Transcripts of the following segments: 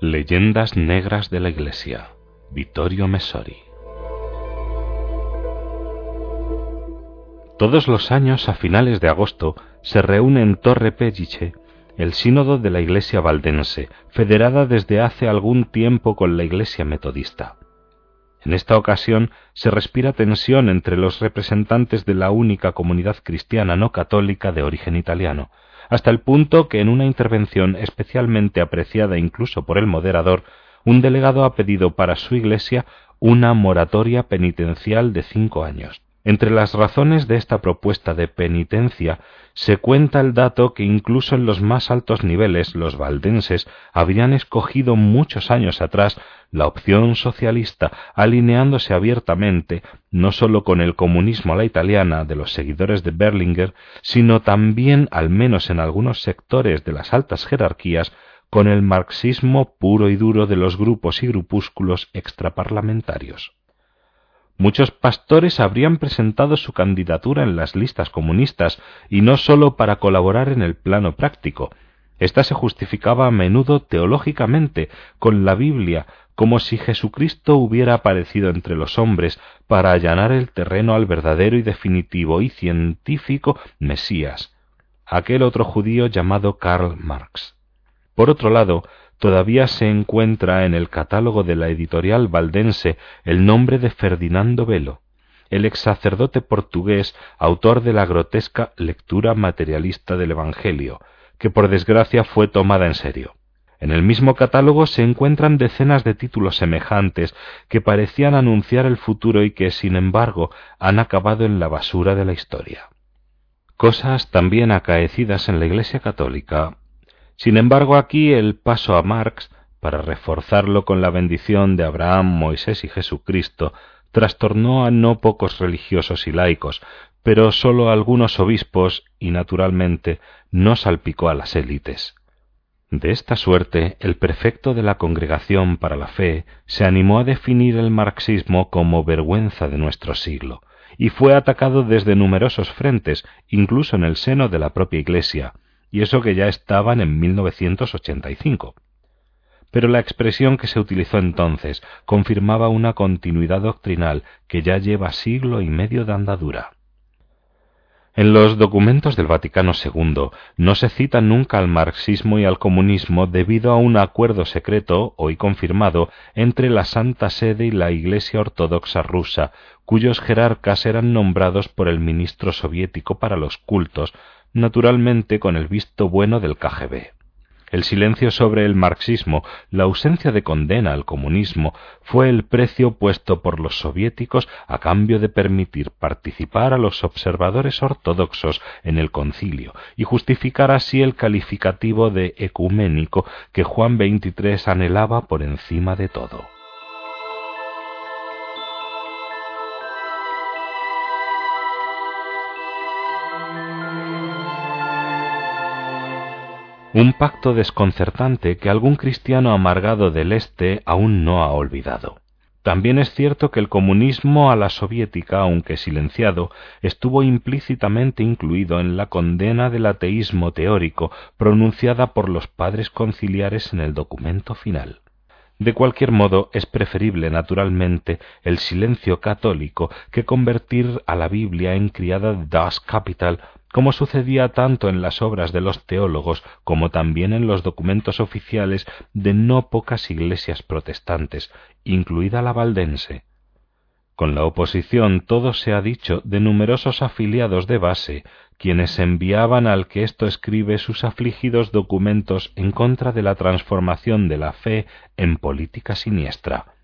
Leyendas Negras de la Iglesia, Vittorio Messori. Todos los años, a finales de agosto, se reúne en Torre Pellice el sínodo de la Iglesia valdense, federada desde hace algún tiempo con la Iglesia metodista. En esta ocasión se respira tensión entre los representantes de la única comunidad cristiana no católica de origen italiano, hasta el punto que en una intervención especialmente apreciada incluso por el moderador, un delegado ha pedido para su iglesia una moratoria penitencial de cinco años. Entre las razones de esta propuesta de penitencia se cuenta el dato que incluso en los más altos niveles los valdenses habían escogido muchos años atrás la opción socialista, alineándose abiertamente no sólo con el comunismo a la italiana de los seguidores de Berlinger, sino también, al menos en algunos sectores de las altas jerarquías, con el marxismo puro y duro de los grupos y grupúsculos extraparlamentarios. Muchos pastores habrían presentado su candidatura en las listas comunistas, y no sólo para colaborar en el plano práctico. Esta se justificaba a menudo teológicamente con la Biblia, como si Jesucristo hubiera aparecido entre los hombres para allanar el terreno al verdadero y definitivo y científico Mesías, aquel otro judío llamado Karl Marx. Por otro lado, todavía se encuentra en el catálogo de la editorial valdense el nombre de Ferdinando Velo, el ex sacerdote portugués, autor de la grotesca lectura materialista del Evangelio, que por desgracia fue tomada en serio. En el mismo catálogo se encuentran decenas de títulos semejantes que parecían anunciar el futuro y que, sin embargo, han acabado en la basura de la historia. Cosas también acaecidas en la Iglesia católica sin embargo, aquí el paso a Marx, para reforzarlo con la bendición de Abraham, Moisés y Jesucristo, trastornó a no pocos religiosos y laicos, pero sólo a algunos obispos y, naturalmente, no salpicó a las élites. De esta suerte, el prefecto de la Congregación para la Fe se animó a definir el marxismo como vergüenza de nuestro siglo, y fue atacado desde numerosos frentes, incluso en el seno de la propia Iglesia, y eso que ya estaban en 1985. Pero la expresión que se utilizó entonces confirmaba una continuidad doctrinal que ya lleva siglo y medio de andadura. En los documentos del Vaticano II no se cita nunca al marxismo y al comunismo debido a un acuerdo secreto, hoy confirmado, entre la Santa Sede y la Iglesia Ortodoxa rusa, cuyos jerarcas eran nombrados por el ministro soviético para los cultos, naturalmente con el visto bueno del KGB. El silencio sobre el marxismo, la ausencia de condena al comunismo, fue el precio puesto por los soviéticos a cambio de permitir participar a los observadores ortodoxos en el concilio y justificar así el calificativo de ecuménico que Juan XXIII anhelaba por encima de todo. Un pacto desconcertante que algún cristiano amargado del Este aún no ha olvidado. También es cierto que el comunismo a la soviética, aunque silenciado, estuvo implícitamente incluido en la condena del ateísmo teórico pronunciada por los padres conciliares en el documento final. De cualquier modo, es preferible, naturalmente, el silencio católico que convertir a la Biblia en criada Das Kapital como sucedía tanto en las obras de los teólogos como también en los documentos oficiales de no pocas iglesias protestantes, incluida la valdense. Con la oposición todo se ha dicho de numerosos afiliados de base, quienes enviaban al que esto escribe sus afligidos documentos en contra de la transformación de la fe en política siniestra.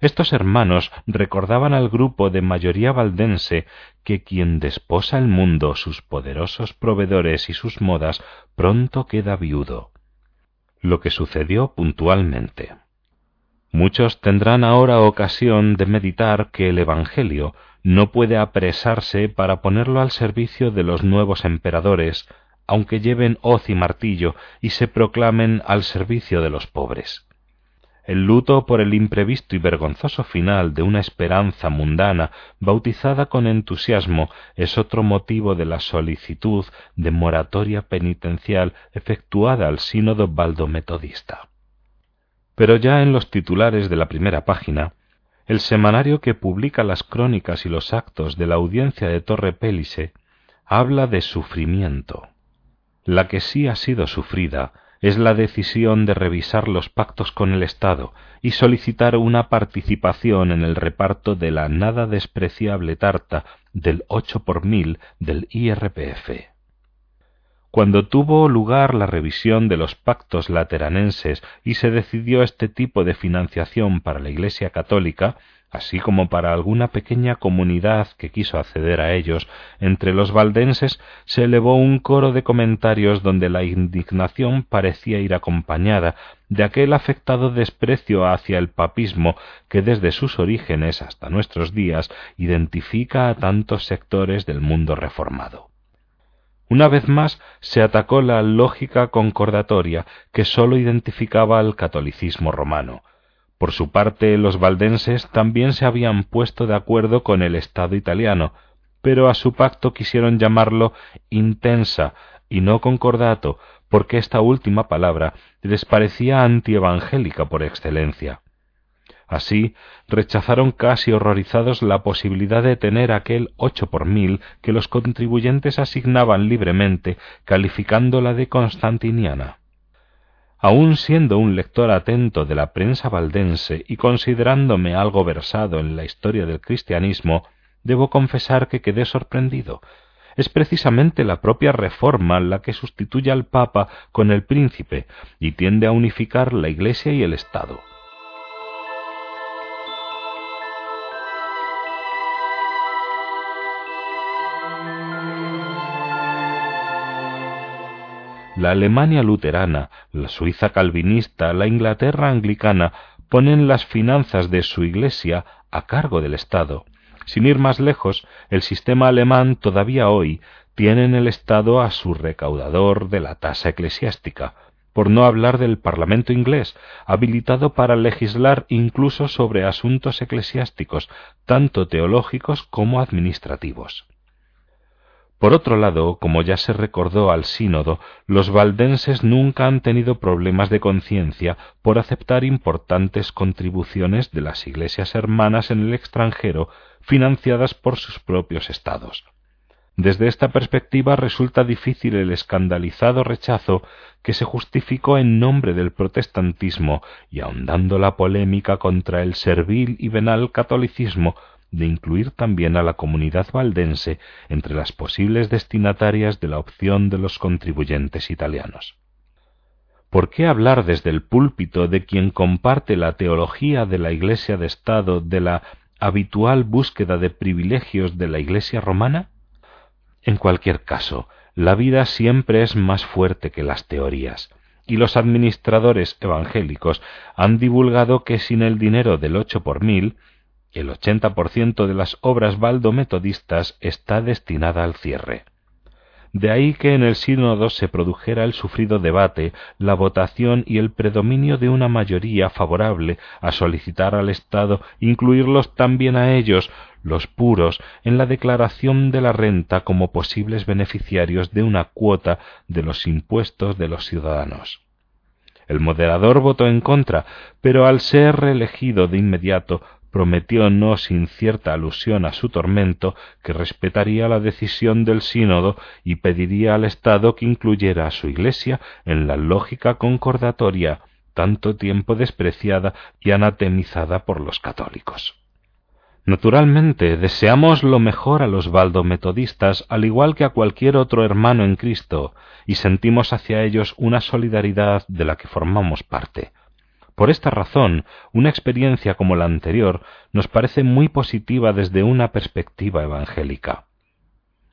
Estos hermanos recordaban al grupo de mayoría valdense que quien desposa el mundo, sus poderosos proveedores y sus modas, pronto queda viudo. Lo que sucedió puntualmente. Muchos tendrán ahora ocasión de meditar que el Evangelio no puede apresarse para ponerlo al servicio de los nuevos emperadores, aunque lleven hoz y martillo y se proclamen al servicio de los pobres. El luto por el imprevisto y vergonzoso final de una esperanza mundana bautizada con entusiasmo es otro motivo de la solicitud de moratoria penitencial efectuada al sínodo valdometodista. Pero ya en los titulares de la primera página, el semanario que publica las crónicas y los actos de la audiencia de Torre Pélice habla de sufrimiento. La que sí ha sido sufrida es la decisión de revisar los pactos con el Estado y solicitar una participación en el reparto de la nada despreciable tarta del ocho por mil del IRPF. Cuando tuvo lugar la revisión de los pactos lateranenses y se decidió este tipo de financiación para la Iglesia católica, así como para alguna pequeña comunidad que quiso acceder a ellos, entre los valdenses se elevó un coro de comentarios donde la indignación parecía ir acompañada de aquel afectado desprecio hacia el papismo que desde sus orígenes hasta nuestros días identifica a tantos sectores del mundo reformado. Una vez más se atacó la lógica concordatoria que sólo identificaba al catolicismo romano, por su parte, los valdenses también se habían puesto de acuerdo con el Estado italiano, pero a su pacto quisieron llamarlo intensa y no concordato, porque esta última palabra les parecía antievangélica por excelencia. Así, rechazaron casi horrorizados la posibilidad de tener aquel ocho por mil que los contribuyentes asignaban libremente, calificándola de constantiniana. Aun siendo un lector atento de la prensa valdense y considerándome algo versado en la historia del cristianismo, debo confesar que quedé sorprendido. Es precisamente la propia reforma la que sustituye al Papa con el príncipe y tiende a unificar la Iglesia y el Estado. La Alemania luterana, la Suiza calvinista, la Inglaterra anglicana ponen las finanzas de su Iglesia a cargo del Estado. Sin ir más lejos, el sistema alemán todavía hoy tiene en el Estado a su recaudador de la tasa eclesiástica, por no hablar del Parlamento inglés, habilitado para legislar incluso sobre asuntos eclesiásticos, tanto teológicos como administrativos. Por otro lado, como ya se recordó al sínodo, los valdenses nunca han tenido problemas de conciencia por aceptar importantes contribuciones de las iglesias hermanas en el extranjero financiadas por sus propios estados. Desde esta perspectiva resulta difícil el escandalizado rechazo que se justificó en nombre del protestantismo y ahondando la polémica contra el servil y venal catolicismo de incluir también a la comunidad valdense entre las posibles destinatarias de la opción de los contribuyentes italianos. ¿Por qué hablar desde el púlpito de quien comparte la teología de la Iglesia de Estado de la habitual búsqueda de privilegios de la Iglesia romana? En cualquier caso, la vida siempre es más fuerte que las teorías, y los administradores evangélicos han divulgado que sin el dinero del ocho por mil el 80% de las obras valdometodistas está destinada al cierre. De ahí que en el sínodo se produjera el sufrido debate, la votación y el predominio de una mayoría favorable a solicitar al Estado incluirlos también a ellos, los puros, en la declaración de la renta como posibles beneficiarios de una cuota de los impuestos de los ciudadanos. El moderador votó en contra, pero al ser reelegido de inmediato prometió no sin cierta alusión a su tormento que respetaría la decisión del sínodo y pediría al Estado que incluyera a su Iglesia en la lógica concordatoria tanto tiempo despreciada y anatemizada por los católicos. Naturalmente, deseamos lo mejor a los valdometodistas al igual que a cualquier otro hermano en Cristo, y sentimos hacia ellos una solidaridad de la que formamos parte. Por esta razón, una experiencia como la anterior nos parece muy positiva desde una perspectiva evangélica.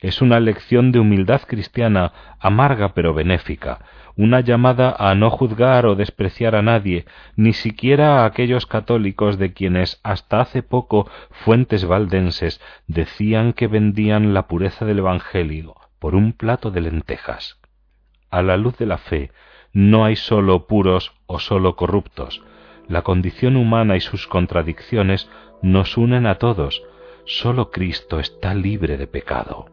Es una lección de humildad cristiana amarga pero benéfica, una llamada a no juzgar o despreciar a nadie, ni siquiera a aquellos católicos de quienes hasta hace poco fuentes valdenses decían que vendían la pureza del Evangelio por un plato de lentejas. A la luz de la fe, no hay sólo puros o sólo corruptos. La condición humana y sus contradicciones nos unen a todos. Sólo Cristo está libre de pecado.